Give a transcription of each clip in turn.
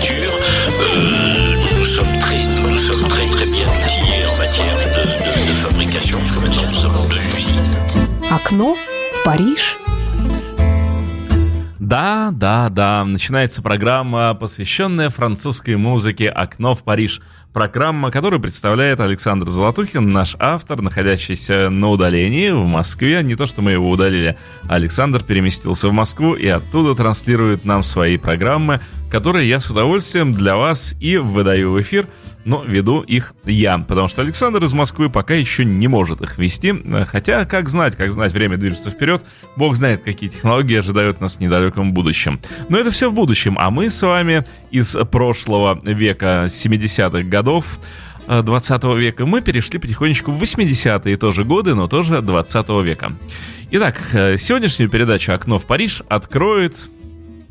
lecture. Euh, nous sommes très, nous sommes très très bien outillés en matière de, de, de fabrication, parce que maintenant nous sommes de usine. Окно в Париж. Да, да, да. Начинается программа, посвященная французской музыке «Окно в Париж». Программа, которую представляет Александр Золотухин, наш автор, находящийся на удалении в Москве. Не то, что мы его удалили. Александр переместился в Москву и оттуда транслирует нам свои программы, которые я с удовольствием для вас и выдаю в эфир – но веду их я, потому что Александр из Москвы пока еще не может их вести, хотя, как знать, как знать, время движется вперед, бог знает, какие технологии ожидают нас в недалеком будущем. Но это все в будущем, а мы с вами из прошлого века 70-х годов 20 века мы перешли потихонечку в 80-е тоже годы, но тоже 20 века. Итак, сегодняшнюю передачу «Окно в Париж» откроет,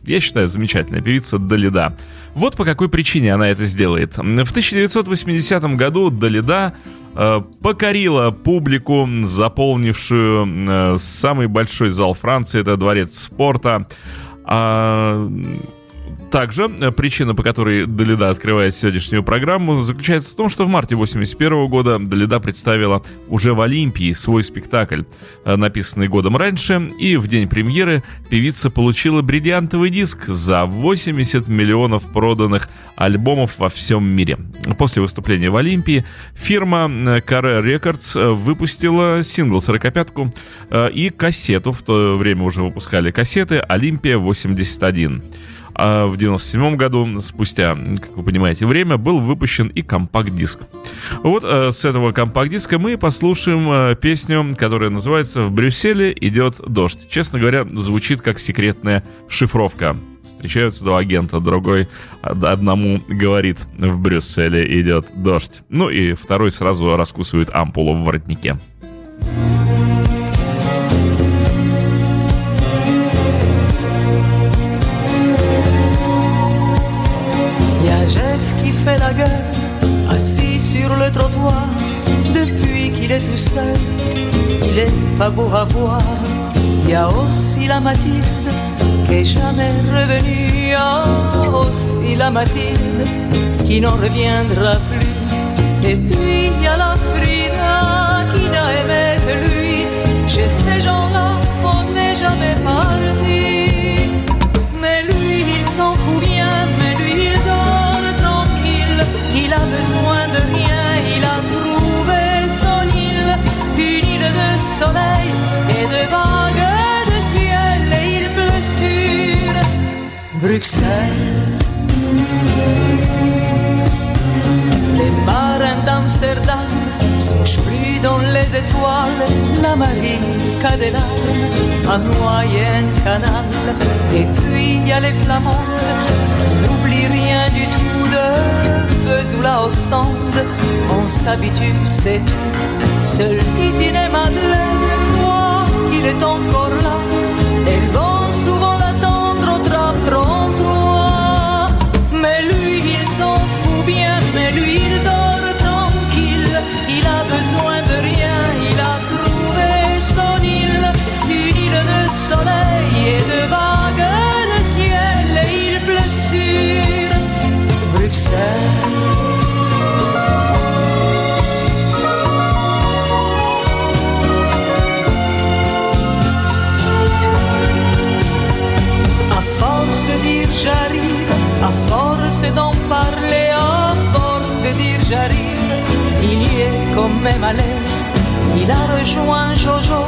я считаю, замечательная певица Далида. Вот по какой причине она это сделает. В 1980 году Далида э, покорила публику, заполнившую э, самый большой зал Франции, это дворец спорта. А, также э, причина, по которой Далида открывает сегодняшнюю программу, заключается в том, что в марте 81 года Далида представила уже в Олимпии свой спектакль, э, написанный годом раньше, и в день премьеры певица получила бриллиантовый диск за 80 миллионов проданных альбомов во всем мире. После выступления в Олимпии фирма э, Carre Records выпустила сингл «Сорокопятку» и кассету, в то время уже выпускали кассеты «Олимпия 81». А в 97 году, спустя, как вы понимаете, время, был выпущен и компакт-диск. Вот э, с этого компакт-диска мы послушаем э, песню, которая называется «В Брюсселе идет дождь». Честно говоря, звучит как секретная шифровка. Встречаются два агента, другой одному говорит «В Брюсселе идет дождь». Ну и второй сразу раскусывает ампулу в воротнике. La gueule, assis sur le trottoir, depuis qu'il est tout seul, il est pas beau à voir. Il y a aussi la Mathilde qui est jamais revenue, a aussi la Mathilde qui n'en reviendra plus. Et puis il y a la Frida qui n'a aimé que lui. Chez ces gens-là, on n'est jamais parti. A besoin de rien, il a trouvé son île, une île de soleil et de vagues de ciel, et il pleut sur Bruxelles. Les marins d'Amsterdam souchent plus dans les étoiles, la marine qu'a des larmes, un moyen canal, et puis il y a les flamandes, qui n'oublient rien du tout feu ou la Ostende, on s'habitue, c'est tout. Seul Titine et Madeleine croient qu'il est encore là, Il a rejoint Jojo,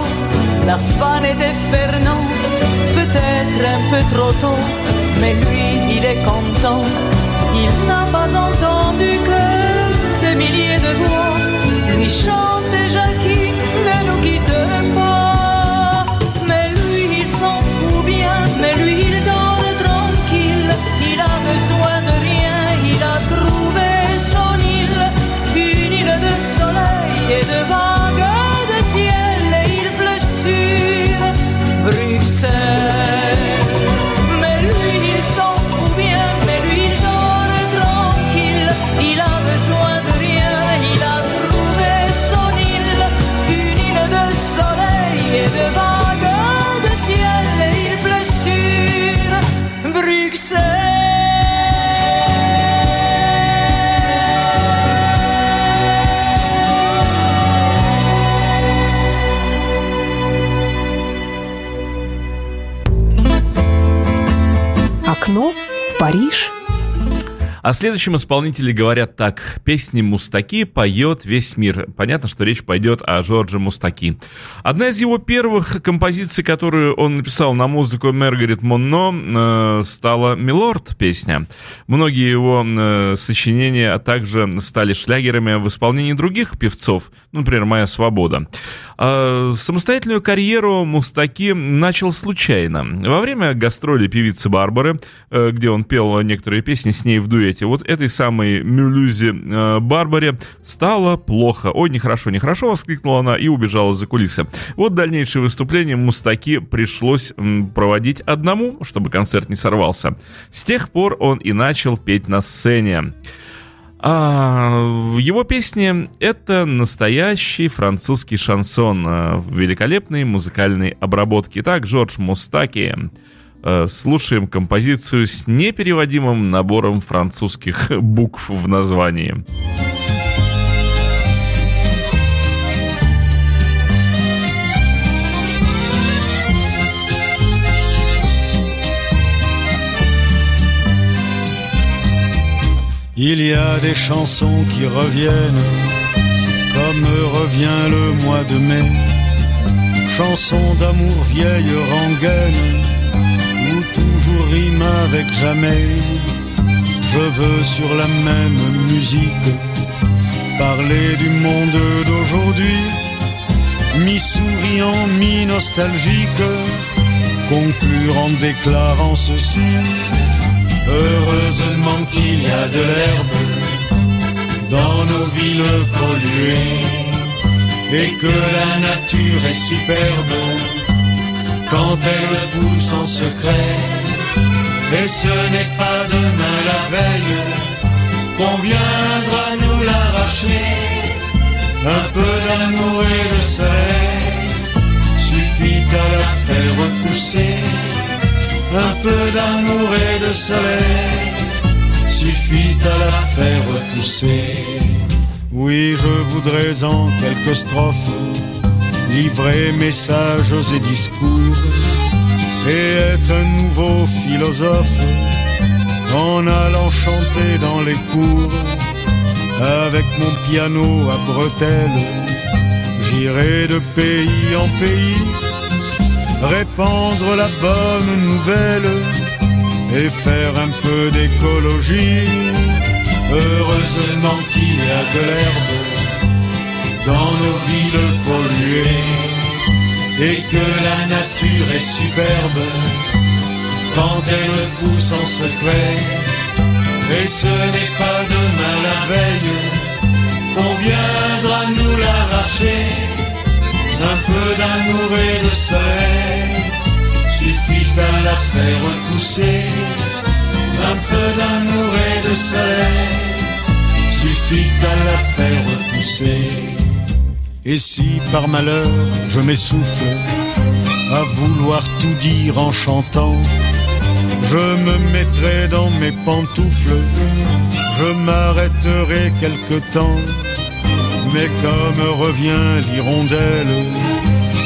la fan était Fernand, peut-être un peu trop tôt, mais lui il est content. Il n'a pas entendu que des milliers de voix lui chantent déjà qui ne nous quitte pas. О следующем исполнителе говорят так. Песни Мустаки поет весь мир. Понятно, что речь пойдет о Жорже Мустаки. Одна из его первых композиций, которую он написал на музыку Маргарет Монно, э, стала «Милорд» песня. Многие его э, сочинения также стали шлягерами в исполнении других певцов, например, «Моя свобода». А самостоятельную карьеру Мустаки начал случайно. Во время гастроли певицы Барбары, э, где он пел некоторые песни с ней в дуэте, вот этой самой Мюлюзе э, Барбаре стало плохо. «Ой, нехорошо, нехорошо!» — воскликнула она и убежала за кулисы. Вот дальнейшее выступление Мустаки пришлось проводить одному, чтобы концерт не сорвался. С тех пор он и начал петь на сцене. А, его песни — это настоящий французский шансон в великолепной музыкальной обработке. Итак, Жорж Мустаки. А, слушаем композицию с непереводимым набором французских букв в названии. Il y a des chansons qui reviennent, comme revient le mois de mai. Chansons d'amour vieille rengaine, rime avec jamais. Je veux sur la même musique parler du monde d'aujourd'hui, mi-souriant, mi-nostalgique, conclure en déclarant ceci. Heureusement qu'il y a de l'herbe dans nos villes polluées et que la nature est superbe quand elle pousse en secret. Et ce n'est pas demain la veille qu'on viendra nous l'arracher. Un peu d'amour et de soleil suffit à la faire repousser un peu d'amour et de soleil suffit à la faire repousser. Oui, je voudrais en quelques strophes livrer messages et discours et être un nouveau philosophe en allant chanter dans les cours avec mon piano à bretelles. J'irai de pays en pays répandre la bonne nouvelle et faire un peu d'écologie. Heureusement qu'il y a de l'herbe dans nos villes polluées et que la nature est superbe quand elle pousse en secret. Et ce n'est pas demain la veille qu'on viendra nous l'arracher un peu d'amour et de soleil suffit à la faire pousser. Un peu d'amour et de soleil suffit à la faire pousser. Et si par malheur je m'essouffle à vouloir tout dire en chantant, je me mettrai dans mes pantoufles, je m'arrêterai quelque temps mais comme revient l'hirondelle,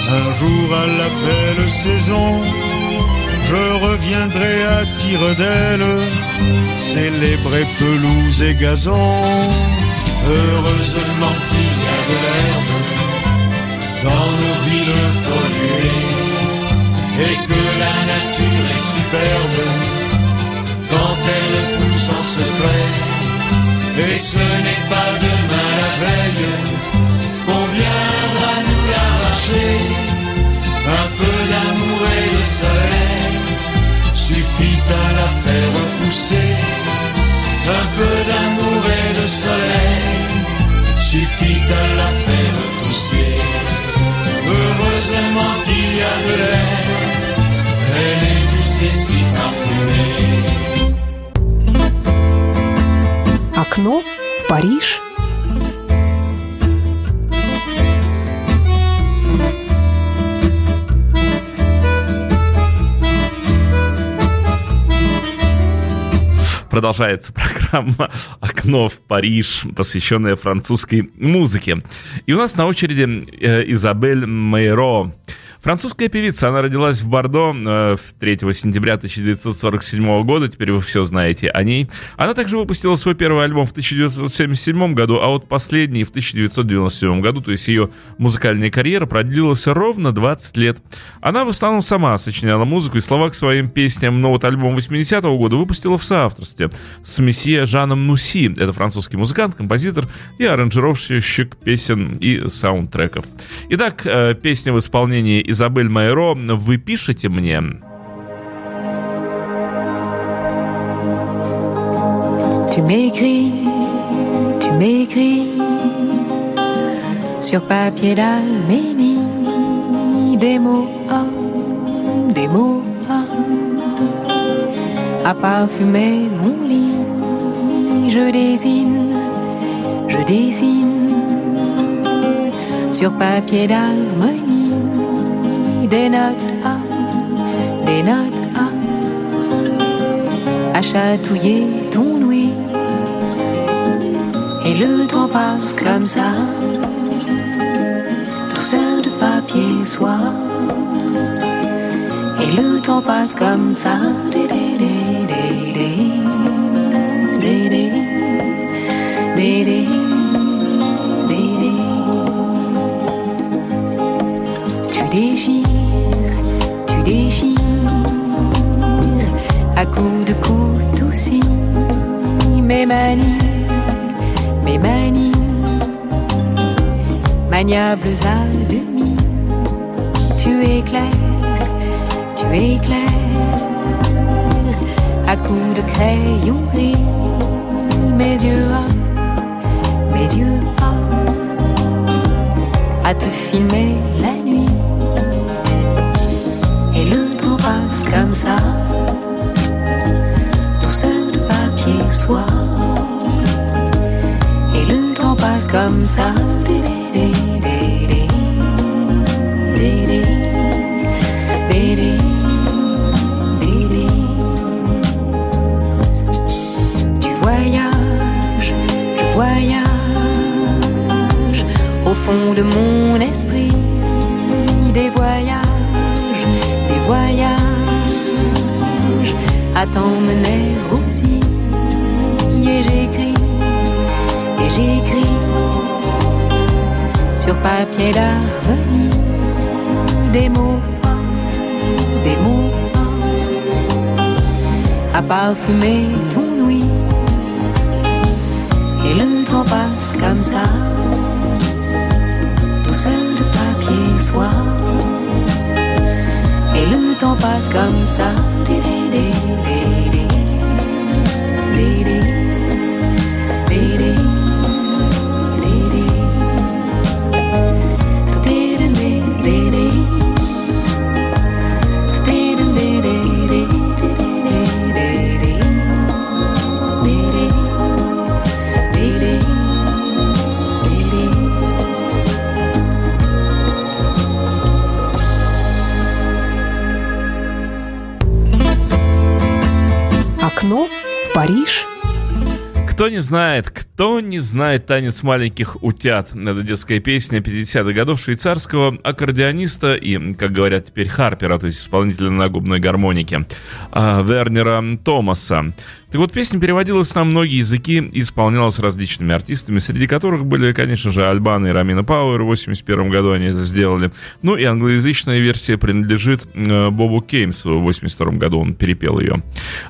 un jour à la belle saison, je reviendrai à tire d'aile, célébrer pelouse et gazon. Heureusement qu'il y a de l'herbe dans nos villes polluées, et que la nature est superbe quand elle pousse en secret et ce n'est pas demain la veille qu'on viendra nous l'arracher. Un peu d'amour et de soleil suffit à la faire pousser. Un peu d'amour et de soleil suffit à la faire pousser. Heureusement qu'il y a de l'air, elle est et si parfumée. Окно в Париж. Продолжается программа «Окно в Париж», посвященная французской музыке. И у нас на очереди э, Изабель Мейро. Французская певица, она родилась в Бордо 3 э, сентября 1947 года, теперь вы все знаете о ней. Она также выпустила свой первый альбом в 1977 году, а вот последний в 1997 году, то есть ее музыкальная карьера продлилась ровно 20 лет. Она в основном сама сочиняла музыку и слова к своим песням, но вот альбом 80-го года выпустила в соавторстве с месье Жаном Нуси. Это французский музыкант, композитор и аранжировщик песен и саундтреков. Итак, э, песня в исполнении Изабель Майро, вы пишете мне. Tu m'écris, tu m'écris sur papier d'Arménie des mots, oh, des mots oh, à parfumer mon lit. Je dessine, je dessine sur papier d'harmonie des notes à, des notes à, à chatouiller ton ouïe. Et le temps passe comme ça, douceur de papier soir. Et le temps passe comme ça, dé, dé, dé, Tu déchires à coups de couteau aussi. Mes manies, mes manies, maniables à demi. Tu éclaires, tu éclaires à coups de crayon gris. Mes yeux, mes yeux, à te filmer la nuit. Passe comme ça, Et le temps passe comme ça, Tu voyages, je voyage au fond de mon esprit, des voyages voyage à t'emmener aussi et j'écris, et j'écris sur papier d'harmonie des mots, des mots à parfumer ton ouïe. Et le temps passe comme ça, douceur de papier soir. Et le temps passe comme ça, dé, dé, dé, Кто не знает, кто не знает танец маленьких утят? Это детская песня 50-х годов швейцарского аккордеониста и, как говорят теперь, Харпера, то есть исполнителя на губной гармонике, а, Вернера Томаса. Так вот, песня переводилась на многие языки и исполнялась различными артистами, среди которых были, конечно же, Альбана и Рамина Пауэр. В 81 году они это сделали. Ну и англоязычная версия принадлежит э, Бобу Кеймсу. В 82 году он перепел ее.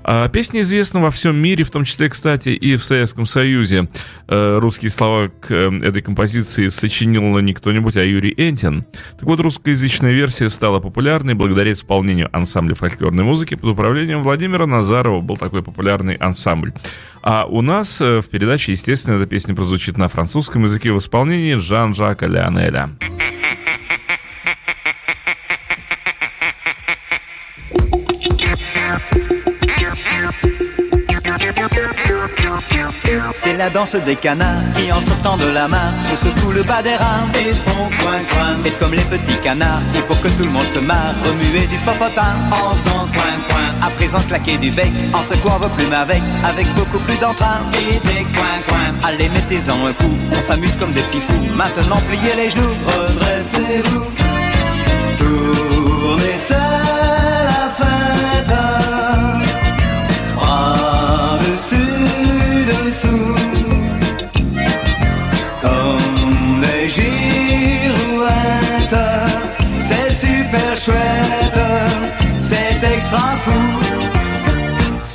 А песня известна во всем мире, в том числе, кстати, и в Советском Союзе. Э, русские слова к э, этой композиции сочинил не кто-нибудь, а Юрий Энтин. Так вот, русскоязычная версия стала популярной благодаря исполнению ансамбля фольклорной музыки под управлением Владимира Назарова. Был такой популярный музыкальный ансамбль. А у нас э, в передаче, естественно, эта песня прозвучит на французском языке в исполнении Жан-Жака Леонеля. C'est la danse des canards qui en sortant de la mare se secouent le bas des rames et font coin coin. Et comme les petits canards, et pour que tout le monde se marre, remuer du popotin en faisant coin coin. À présent claquer du bec en secouant vos plumes avec, avec beaucoup plus d'entrain. Et des coin coin. Allez mettez-en un coup, on s'amuse comme des petits fous. Maintenant pliez les genoux, redressez-vous. Super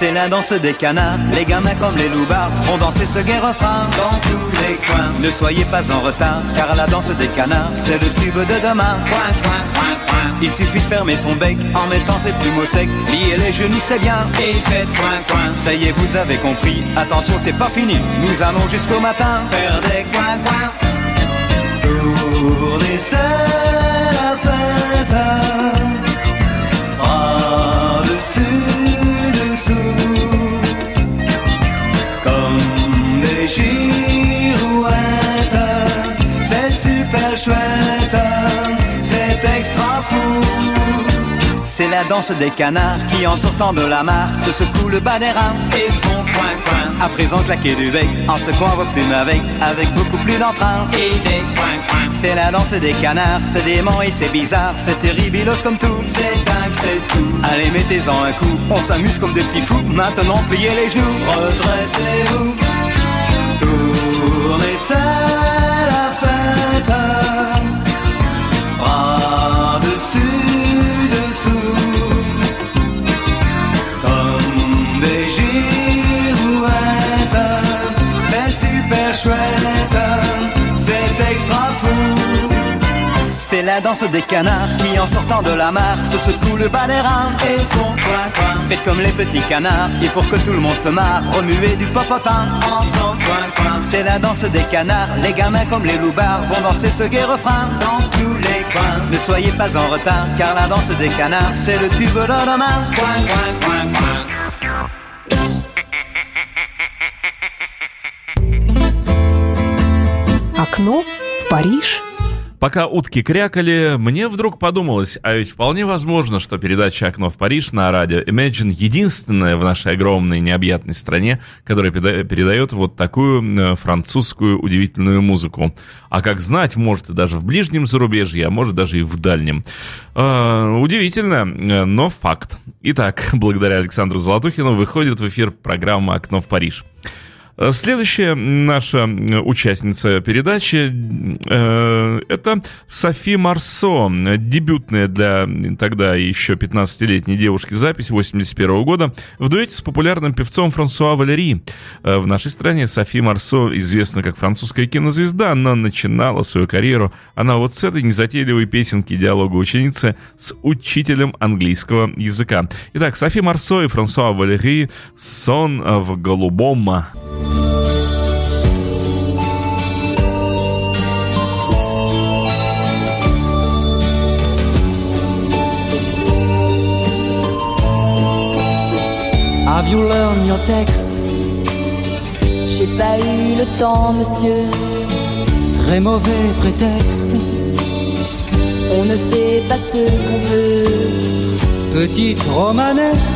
C'est la danse des canards, les gamins comme les loupards ont dansé ce gai refrain dans tous les coins. Ne soyez pas en retard, car la danse des canards, c'est le tube de demain. Coin, coin, coin, coin. Il suffit de fermer son bec en mettant ses plumeaux secs, lier les genoux, c'est bien, et faites coin, coin. Ça y est, vous avez compris, attention, c'est pas fini, nous allons jusqu'au matin faire des coin, coin. Tournez, c'est la fête. Bras Girouettes. C'est super chouette. C'est extra fou. C'est la danse des canards qui, en sortant de la mare, se secouent le bas des reins et font coin coin. À présent claquer du bec, en secouant vos plumes avec, avec beaucoup plus d'entrain et des coin coin. C'est la danse des canards, c'est dément et c'est bizarre, c'est terribilos comme tout, c'est dingue, c'est tout. Allez, mettez-en un coup, on s'amuse comme des petits fous. Maintenant, pliez les genoux, redressez-vous, C'est la danse des canards qui, en sortant de la mare, se secouent le bas des reins et font coin coin. Faites comme les petits canards, et pour que tout le monde se marre, remuez du popotin en faisant coin coin. C'est la danse des canards, les gamins comme les loupards vont danser ce gai refrain dans tous les coins. Ne soyez pas en retard, car la danse des canards, c'est le tube de demain. Coin coin coin coin. Окно в Париж. Пока утки крякали, мне вдруг подумалось, а ведь вполне возможно, что передача «Окно в Париж» на радио Imagine единственная в нашей огромной необъятной стране, которая переда- передает вот такую э, французскую удивительную музыку. А как знать, может и даже в ближнем зарубежье, а может даже и в дальнем. Э, удивительно, но факт. Итак, благодаря Александру Золотухину выходит в эфир программа «Окно в Париж». Э, Следующая наша участница передачи э, это Софи Марсо, дебютная для тогда еще 15-летней девушки запись 81 года в дуэте с популярным певцом Франсуа Валери. Э, В нашей стране Софи Марсо известна как французская кинозвезда, она начинала свою карьеру, она вот с этой незатейливой песенки диалога ученицы с учителем английского языка. Итак, Софи Марсо и Франсуа Валери «Сон в голубом». Have you learned your text? J'ai pas eu le temps, monsieur. Très mauvais prétexte. On ne fait pas ce qu'on veut. Petite romanesque,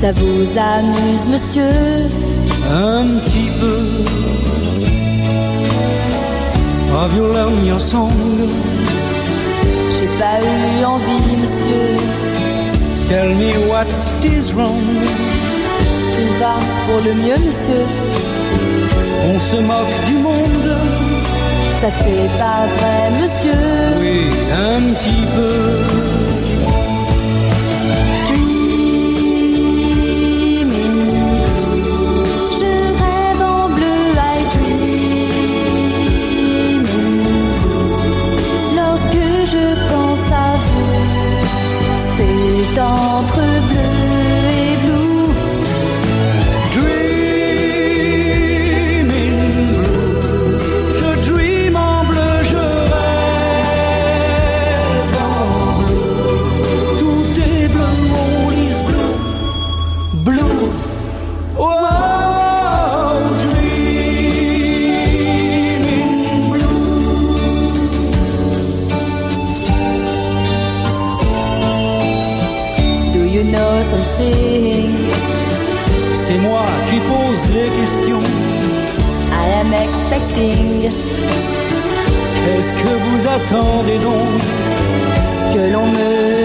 Ça vous amuse, monsieur un petit peu. Have you learned your song? J'ai pas eu envie, monsieur. Tell me what is wrong. Tout va pour le mieux, monsieur. On se moque du monde, Ça c'est pas vrai, monsieur. oui, un petit peu. Qu'est-ce que vous attendez donc que l'on me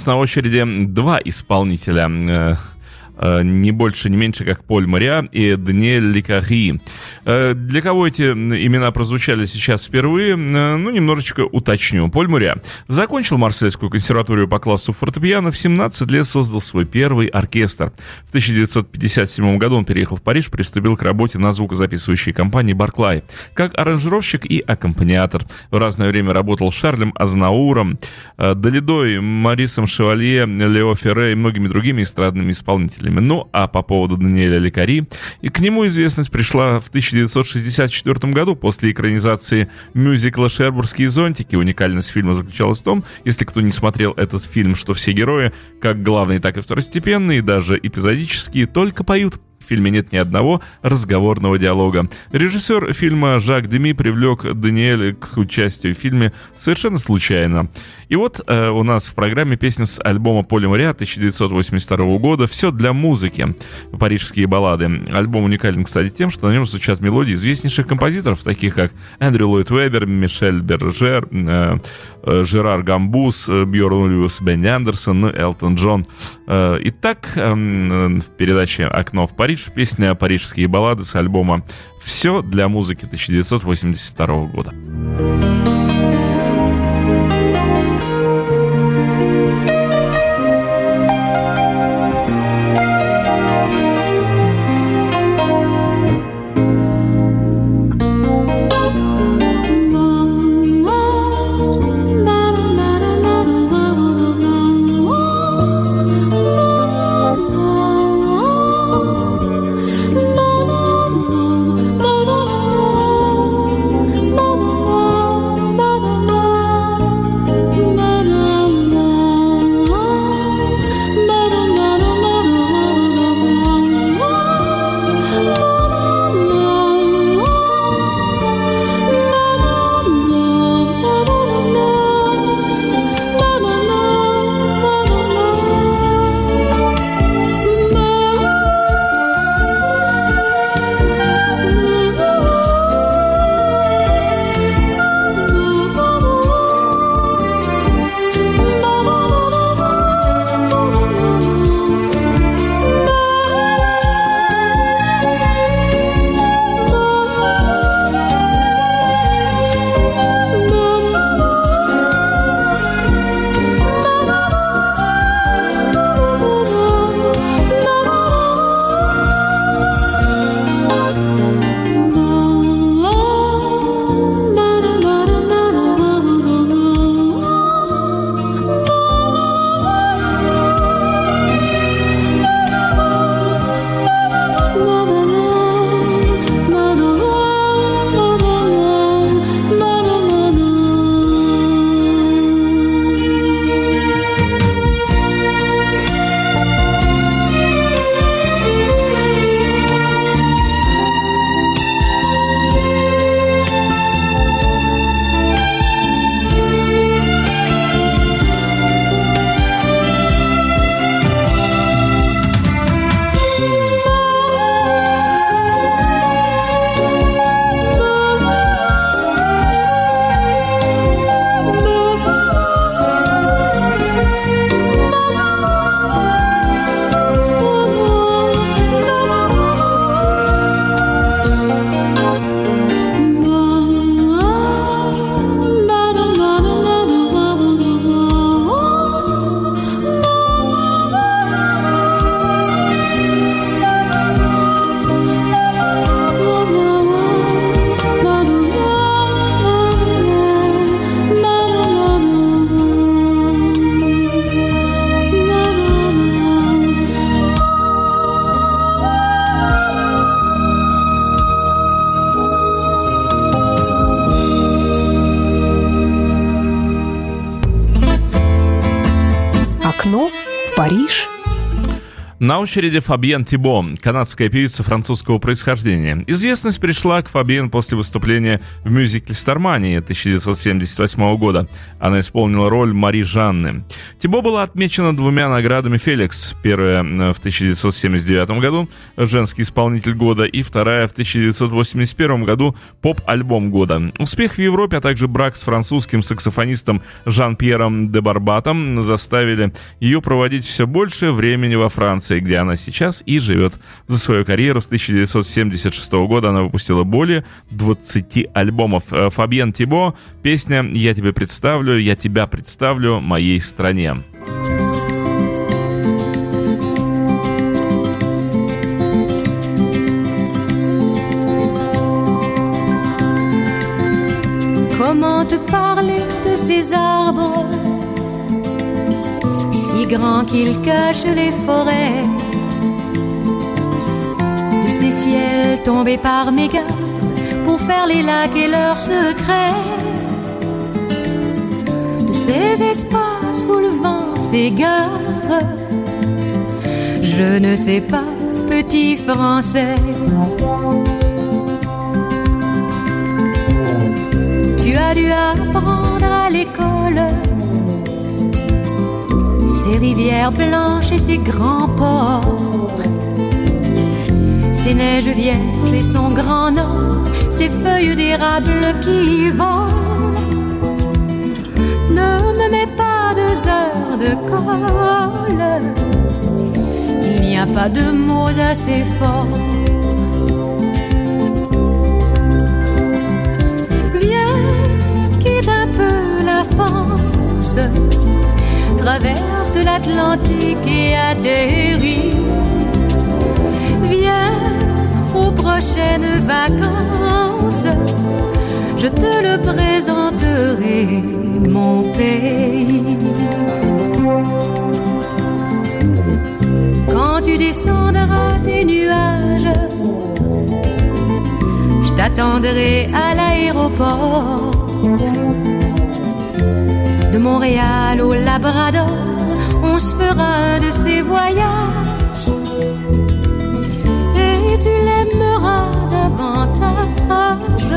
нас на очереди два исполнителя э, Э, не больше, не меньше, как Поль Мариа и Даниэль Ликари. Э, для кого эти имена прозвучали сейчас впервые, э, ну, немножечко уточню. Поль Мариа закончил Марсельскую консерваторию по классу фортепиано, в 17 лет создал свой первый оркестр. В 1957 году он переехал в Париж, приступил к работе на звукозаписывающей компании Барклай, как аранжировщик и аккомпаниатор. В разное время работал с Шарлем Азнауром, Долидой, Марисом Шевалье, Лео Ферре и многими другими эстрадными исполнителями. Ну, а по поводу Даниэля Лекари, и к нему известность пришла в 1964 году после экранизации мюзикла «Шербургские зонтики». Уникальность фильма заключалась в том, если кто не смотрел этот фильм, что все герои, как главные, так и второстепенные, даже эпизодические, только поют фильме нет ни одного разговорного диалога. Режиссер фильма Жак Деми привлек Даниэля к участию в фильме совершенно случайно. И вот э, у нас в программе песня с альбома Поля Моря 1982 года «Все для музыки. Парижские баллады». Альбом уникален, кстати, тем, что на нем звучат мелодии известнейших композиторов, таких как Эндрю Ллойд Вебер, Мишель Бержер, э, э, Жерар Гамбус, э, Бьорн Льюис, Бенни Андерсон, ну, Элтон Джон. Э, итак, э, в передаче «Окно в Париж» песня «Парижские баллады» с альбома «Все для музыки» 1982 года. Очереди Фабиен Тибо, канадская певица французского происхождения. Известность пришла к Фабиен после выступления в мюзикле «Стармания» 1978 года. Она исполнила роль Мари Жанны. Тибо была отмечена двумя наградами «Феликс». Первая э, в 1979 году «Женский исполнитель года» и вторая в 1981 году «Поп-альбом года». Успех в Европе, а также брак с французским саксофонистом Жан-Пьером де Барбатом заставили ее проводить все больше времени во Франции, где она сейчас и живет. За свою карьеру с 1976 года она выпустила более 20 альбомов. Э, Фабьен Тибо, песня «Я тебе представлю, я тебя представлю моей стране». Comment te parler de ces arbres grand qu'il cache les forêts, de ces ciels tombés par méga pour faire les lacs et leurs secrets, de ces espaces où le vent s'égare. Je ne sais pas, petit français. Tu as dû apprendre à l'école ces rivières blanches et ces grands ports, ces neiges vierges et son grand nord, ces feuilles d'érable qui volent. Ne me mets pas deux heures de colle, il n'y a pas de mots assez forts. Viens, quitte un peu la France traverse l'Atlantique et atterrit. Viens aux prochaines vacances, je te le présenterai, mon pays. Quand tu descendras des nuages, je t'attendrai à l'aéroport de Montréal au Labrador, on se fera un de ces voyages. Et tu l'aimeras davantage.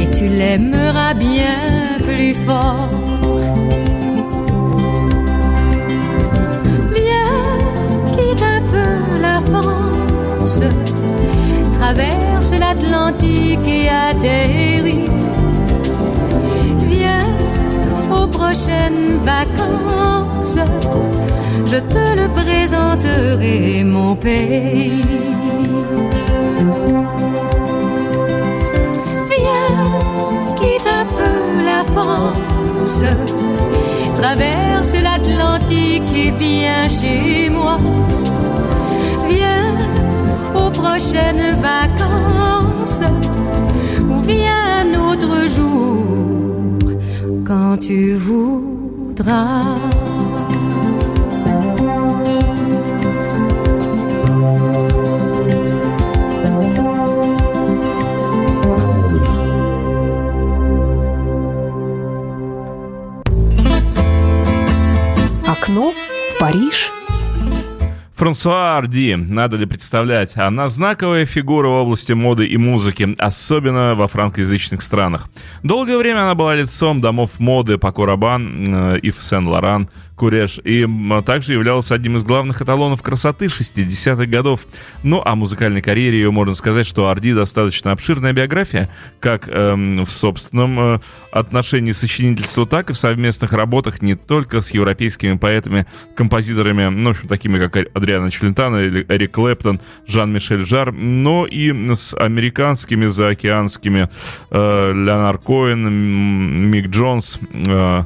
Et tu l'aimeras bien plus fort. Viens, quitte un peu la France. Traverse l'Atlantique et atterris prochaines vacances, je te le présenterai, mon pays. Viens, quitte un peu la France, traverse l'Atlantique et viens chez moi. Viens aux prochaines vacances, ou viens quand tu voudras. Окно в Париж. Франсуа Арди, надо ли представлять, она знаковая фигура в области моды и музыки, особенно во франкоязычных странах. Долгое время она была лицом домов моды Пако Рабан, э, Ив Сен-Лоран, Куреш, и также являлась одним из главных эталонов красоты 60-х годов. Ну, о музыкальной карьере ее можно сказать, что Арди достаточно обширная биография, как эм, в собственном э, отношении сочинительства, так и в совместных работах не только с европейскими поэтами, композиторами, ну, в общем, такими как Адриана Челентано, Эрик Клэптон, Жан-Мишель Жар, но и с американскими заокеанскими э, Леонард Коэн, Мик Джонс, э,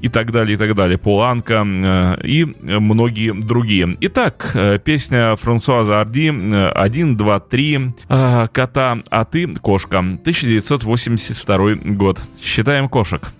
и так далее, и так далее. Поланка э, и многие другие. Итак, э, песня Франсуаза Арди «1, 2, 3», «Кота, а ты кошка», 1982 год. Считаем кошек.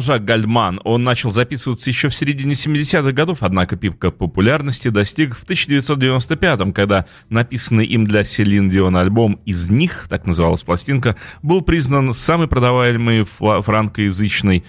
Жан-Жак Гальман. Он начал записываться еще в середине 70-х годов, однако пипка популярности достиг в 1995-м, когда написанный им для Селин Дион альбом «Из них», так называлась пластинка, был признан самой продаваемой франкоязычной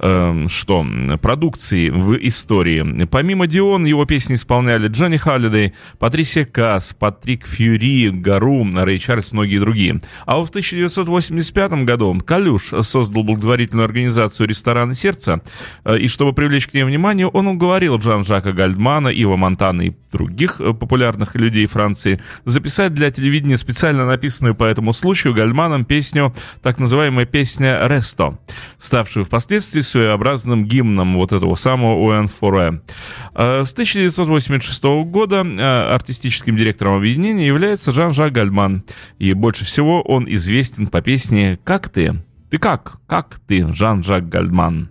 э, что, продукции в истории. Помимо Дион, его песни исполняли Джонни Халлидей, Патрисия Касс, Патрик Фьюри, Гару, Рэй Чарльз, многие другие. А в 1985 году Калюш создал благотворительную организацию «Рестораны сердца», э, и чтобы привлечь к ней внимание, он уговорил Джан-Жака Гальдмана, Ива Монтана и других э, популярных людей Франции записать для телевидения специально написанную по этому случаю Гальманом песню, так называемая песня «Ресто», ставшую впоследствии своеобразным гимном вот этого самого УНФР. Э, с 1986 года э, артистическим директором объединения является Жан-Жак Гальман. И больше всего он известен по песне «Как ты?». Ты как? Как ты, Жан-Жак Гальман?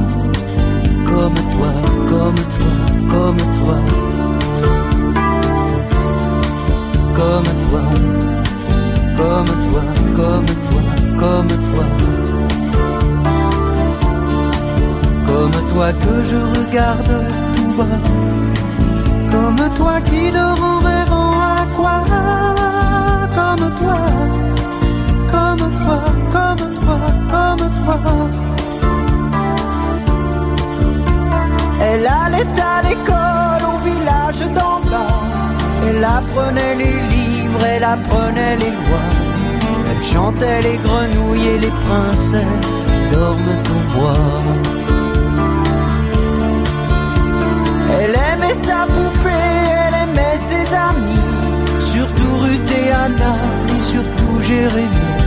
comme toi, comme toi comme toi, comme toi, comme toi, comme toi, comme toi, comme toi que je regarde tout bas, comme toi qui dort en rêvant à quoi, comme toi, comme toi, comme toi, comme toi. Elle apprenait les livres, elle apprenait les lois. Elle chantait les grenouilles et les princesses qui dorment au bois. Elle aimait sa poupée, elle aimait ses amis. Surtout Ruth et Anna, et surtout Jérémie.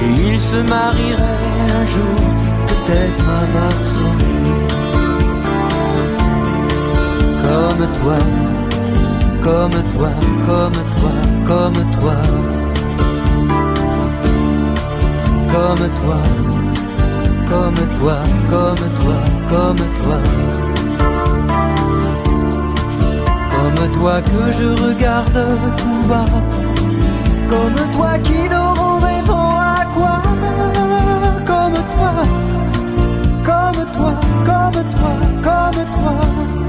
Et ils se marieraient un jour, peut-être à Varsovie comme toi, comme toi, comme toi, comme toi, comme toi, comme toi, comme toi, comme toi, comme toi que je regarde tout bas, comme toi qui dort en rêvant à quoi, comme toi, comme toi, comme toi, comme toi. Comme toi.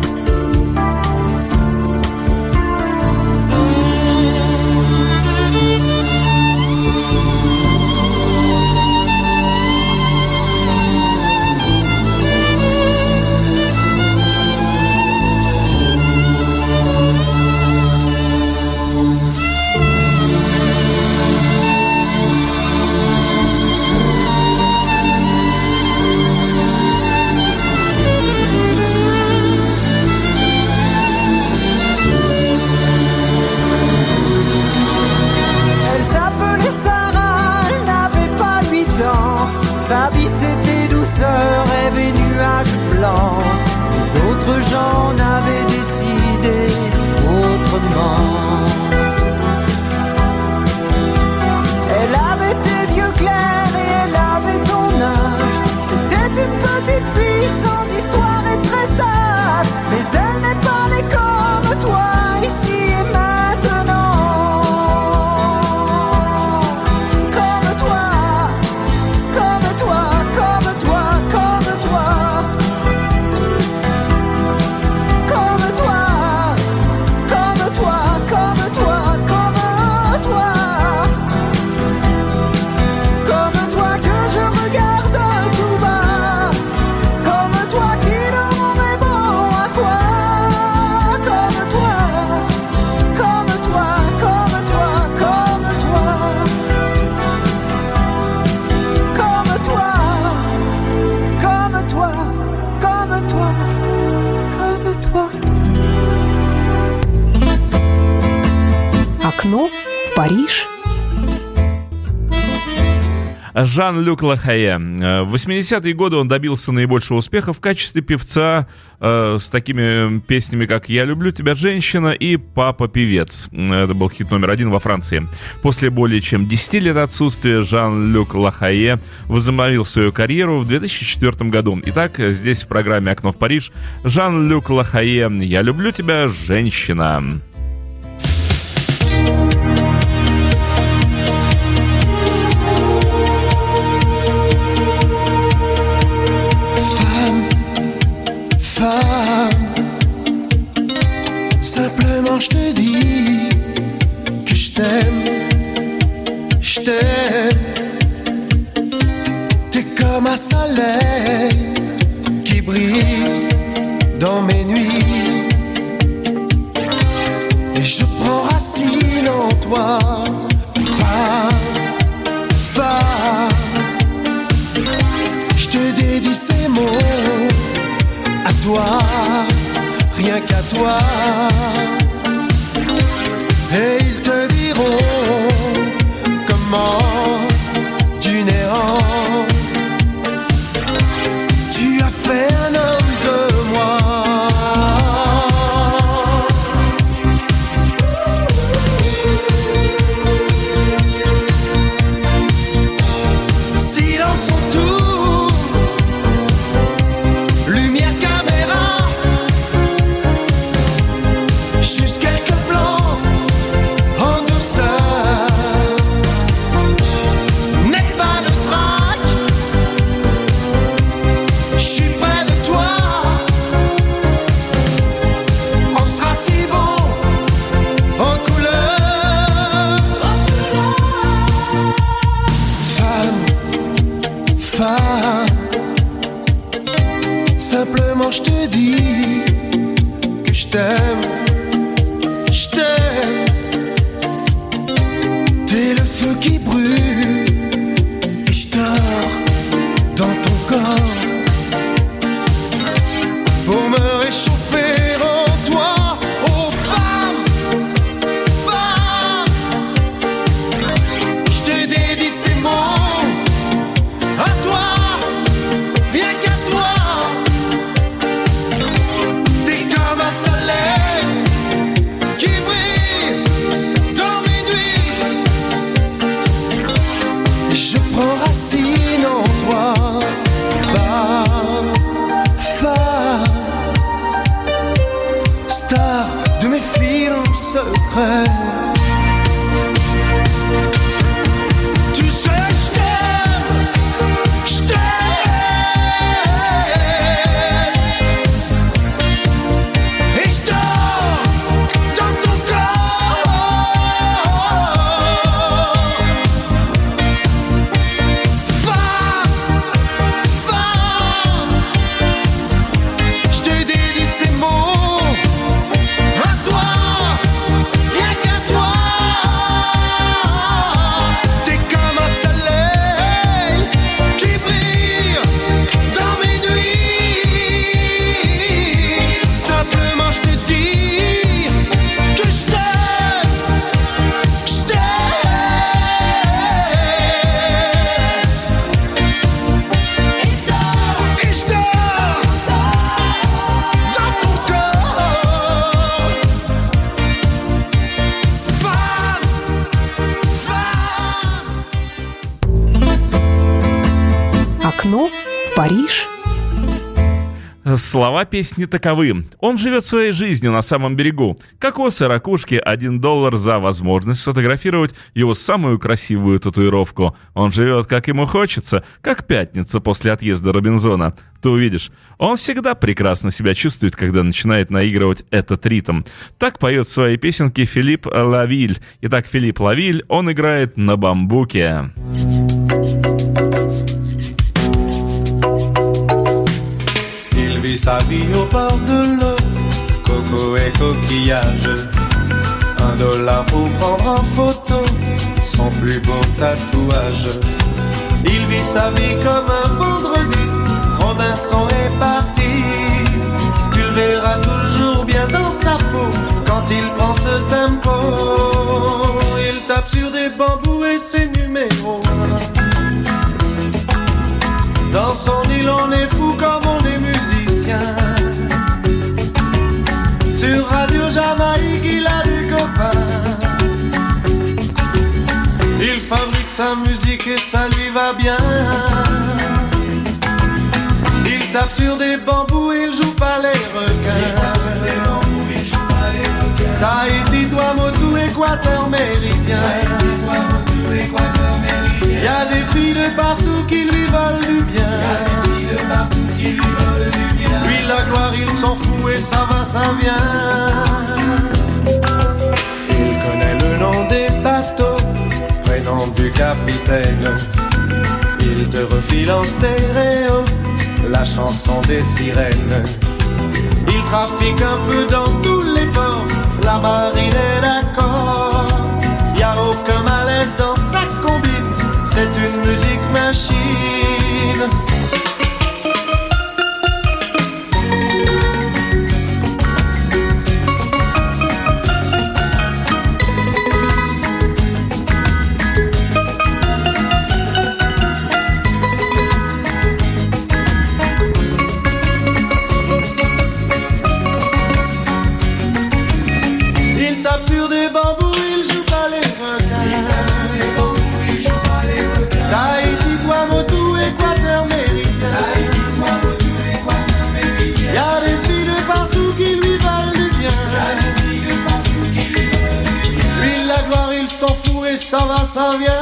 Sa vie c'était douceur, rêve et nuages blancs. D'autres gens n'avaient décidé autrement. Жан-Люк Лахае. В 80-е годы он добился наибольшего успеха в качестве певца э, с такими песнями, как «Я люблю тебя, женщина» и «Папа певец». Это был хит номер один во Франции. После более чем 10 лет отсутствия Жан-Люк Лахае возобновил свою карьеру в 2004 году. Итак, здесь в программе «Окно в Париж» Жан-Люк Лахае «Я люблю тебя, женщина». Simplement je te dis que je t'aime, je t'aime. T'es comme un soleil qui brille dans mes nuits. Et je prends racine en toi, rien qu'à toi. Слова песни таковы. Он живет своей жизнью на самом берегу. Кокосы, ракушки, один доллар за возможность сфотографировать его самую красивую татуировку. Он живет, как ему хочется, как пятница после отъезда Робинзона. Ты увидишь, он всегда прекрасно себя чувствует, когда начинает наигрывать этот ритм. Так поет в своей песенке Филипп Лавиль. Итак, Филипп Лавиль, он играет на бамбуке. Il sa vie au bord de l'eau, coco et coquillage. Un dollar pour prendre en photo son plus beau tatouage. Il vit sa vie comme un vendredi, Robinson est parti. Tu le verras toujours bien dans sa peau quand il prend ce tempo. Sa musique et ça lui va bien. Il tape sur des bambous, il joue pas les requins. Tahiti, Tuamotu, Équateur méridien. Y a des filles de partout qui lui veulent du bien. Lui la gloire, il s'en fout et ça va, ça vient. Il connaît le nom des bateaux, du capitaine. Il te refile en stéréo la chanson des sirènes. Il trafique un peu dans tous les ports, la marine est d'accord. Y a aucun malaise dans sa combine, c'est une musique machine. Sabas sabía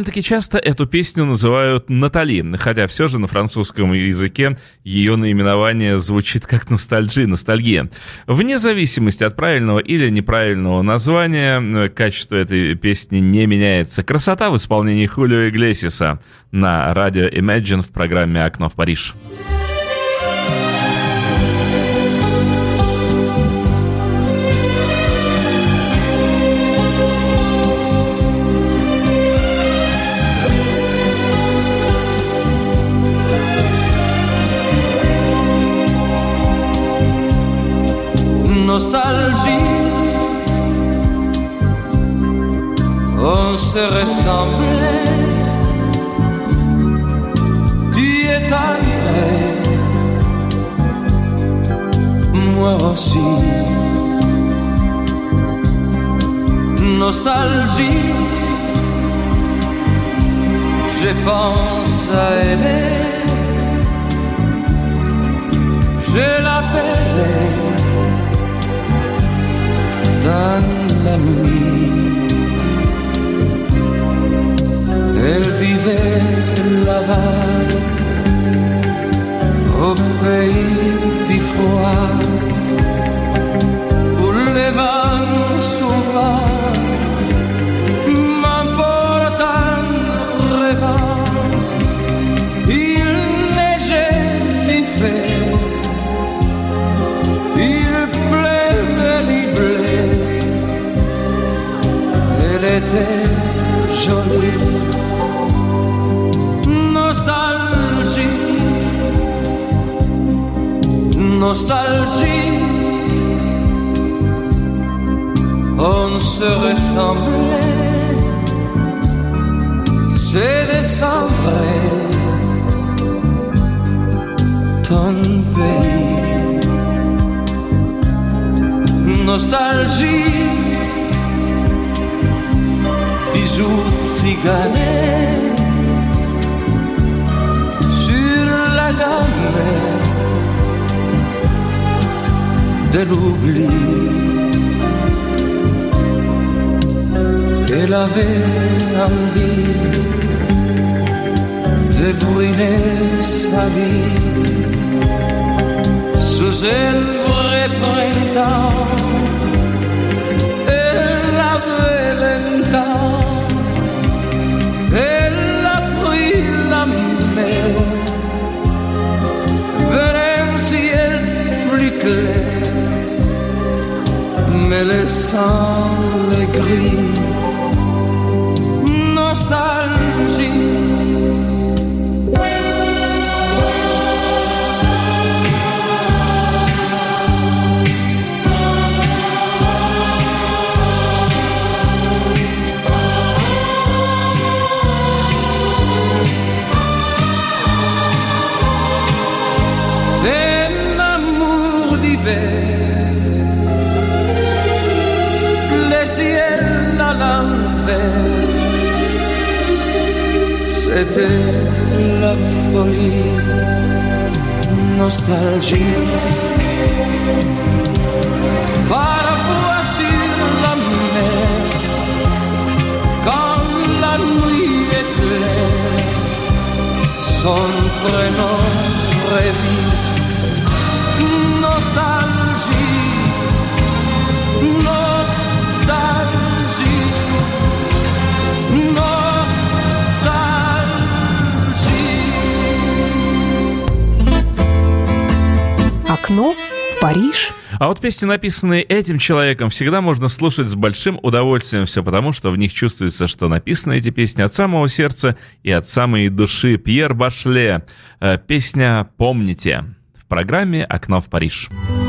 Довольно-таки часто эту песню называют Натали, хотя все же на французском языке ее наименование звучит как ностальджи, ностальгия. Вне зависимости от правильного или неправильного названия, э, качество этой песни не меняется. Красота в исполнении Хулио Иглесиса на радио Imagine в программе «Окно в Париж». Nostalgie, on se ressemblait. Tu es arrivé, moi aussi. Nostalgie, je pense à elle. Je l'appelle dans la nuit. Elle vivait là-bas, était jolie. Nostalgie, nostalgie. On se ressemblait, c'est décembre, ton pays. Nostalgie, bisous ciganés sur la gamme de l'oubli. Elle avait envie de brûler sa vie sous un vrai printemps sans les grilles. Nostalgie. C'était la folie, nostalgie. Parfois la mer, quand la nuit est claire, son prénom revit. Окно в Париж. А вот песни, написанные этим человеком, всегда можно слушать с большим удовольствием, все потому, что в них чувствуется, что написаны эти песни от самого сердца и от самой души. Пьер Башле. Э, Песня «Помните» в программе «Окно в Париж». Il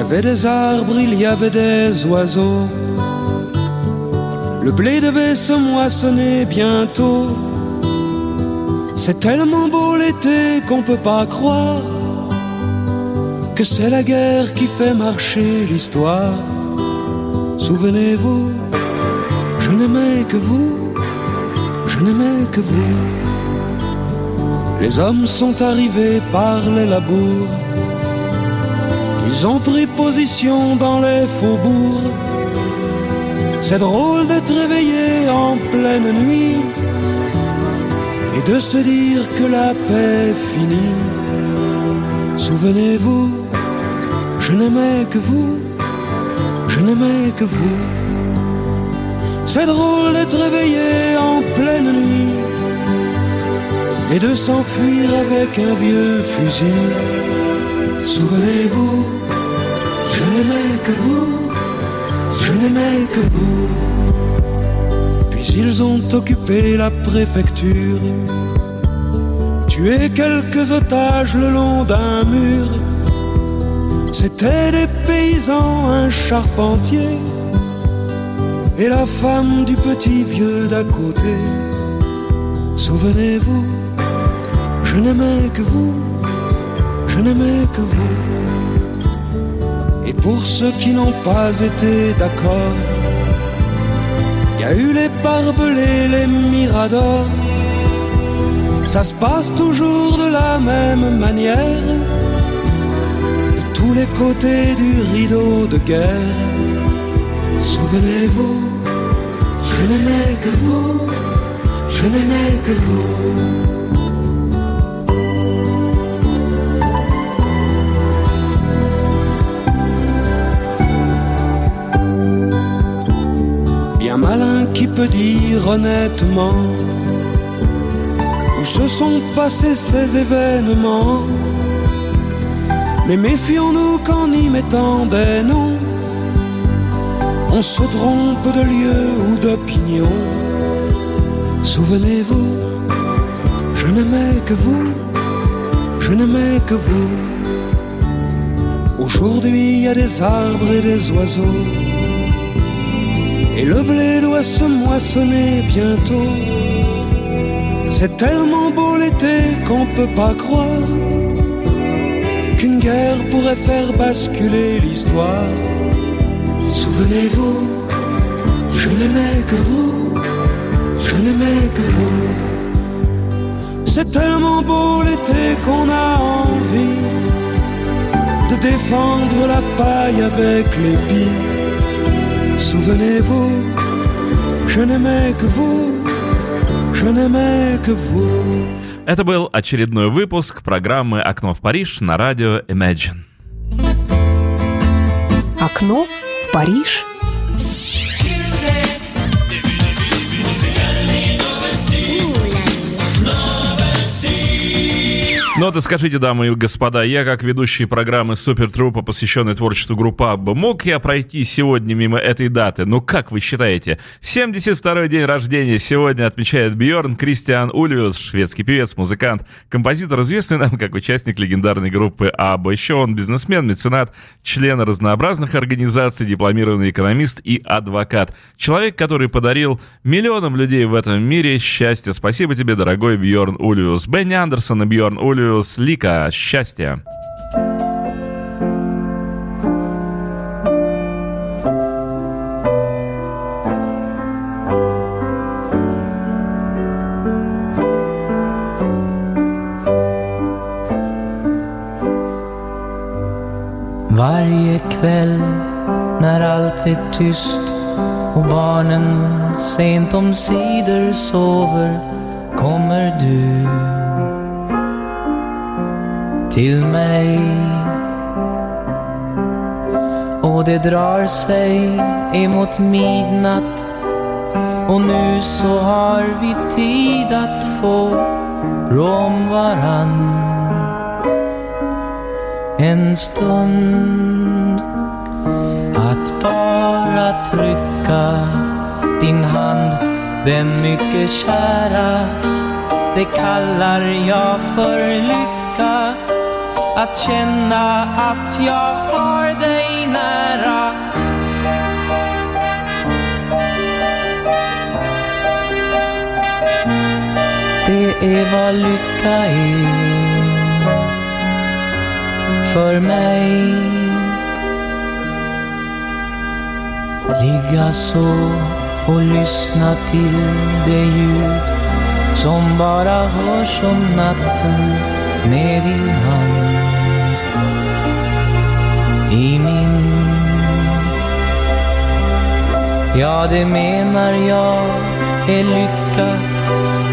y avait des arbres, il y avait des oiseaux. Le blé devait se moissonner bientôt. C'est tellement beau l'été qu'on peut pas croire que c'est la guerre qui fait marcher l'histoire. Souvenez-vous, je n'aimais que vous, je n'aimais que vous. Les hommes sont arrivés par les labours. Ils ont pris position dans les faubourgs. C'est drôle d'être réveillé en pleine nuit et de se dire que la paix est finie. Souvenez-vous, je n'aimais que vous, je n'aimais que vous. C'est drôle d'être réveillé en pleine nuit et de s'enfuir avec un vieux fusil. Souvenez-vous, n'aimais que vous, je n'aimais que vous. Puis ils ont occupé la préfecture, tué quelques otages le long d'un mur. C'étaient des paysans, un charpentier et la femme du petit vieux d'à côté. Souvenez-vous, je n'aimais que vous, je n'aimais que vous. Pour ceux qui n'ont pas été d'accord, il y a eu les barbelés, les miradors. Ça se passe toujours de la même manière, de tous les côtés du rideau de guerre. Souvenez-vous, je n'aimais que vous, je n'aimais que vous. Peut dire honnêtement où se sont passés ces événements. Mais méfions-nous qu'en y mettant des noms, on se trompe de lieu ou d'opinion. Souvenez-vous, je n'aimais que vous, je n'aimais que vous. Aujourd'hui, il y a des arbres et des oiseaux. Et le blé doit se moissonner bientôt. C'est tellement beau l'été qu'on peut pas croire qu'une guerre pourrait faire basculer l'histoire. Souvenez-vous, je n'aimais que vous, je n'aimais que vous. C'est tellement beau l'été qu'on a envie de défendre la paille avec l'épi. Souvenez-vous, je n'aimais que vous, je n'aimais que vous. Это был очередной выпуск программы «Окно в Париж» на радио Imagine. Окно в Париж. Ну и скажите, дамы и господа, я как ведущий программы Супер Трупа, посвященной творчеству группы Абба, мог я пройти сегодня мимо этой даты? Ну как вы считаете? 72-й день рождения сегодня отмечает Бьорн Кристиан Ульвиус, шведский певец, музыкант, композитор, известный нам как участник легендарной группы Абба. Еще он бизнесмен, меценат, член разнообразных организаций, дипломированный экономист и адвокат. Человек, который подарил миллионам людей в этом мире счастье. Спасибо тебе, дорогой Бьорн Ульвиус. Бенни Андерсон и Бьорн Ульвиус Сириус Лика «Счастье». Varje kväll när allt är tyst och barnen sent om sidor sover kommer du till mig. Och det drar sig emot midnatt. Och nu så har vi tid att få rå om varann. En stund att bara trycka din hand. Den mycket kära det kallar jag för lycka att känna att jag har dig nära. Det är vad lycka är för mig. Ligga så och lyssna till det ljud som bara hörs om natten med din hand i min. Ja, det menar jag är lycka.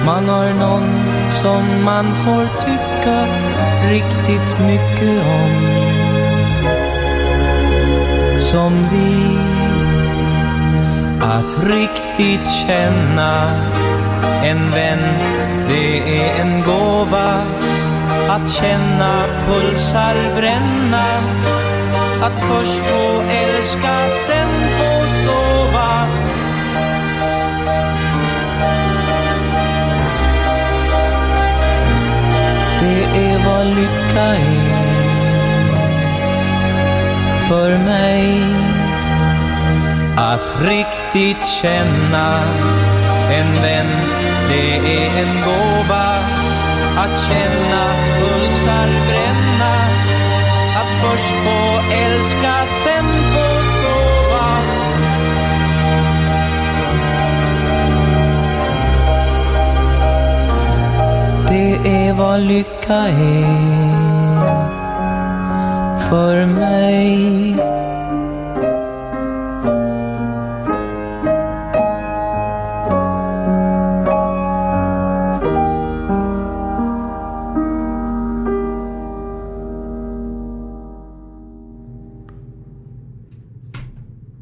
Man har någon som man får tycka riktigt mycket om. Som vi. Att riktigt känna en vän, det är en gåva. Att känna pulsar bränna. Att först få älska, sen få sova. Det är vad lycka är. För mig Att riktigt känna. En vän, det är en gåva. Att känna pulsar bränna. Att först få älska, sen få sova. Det är vad lycka är. För mig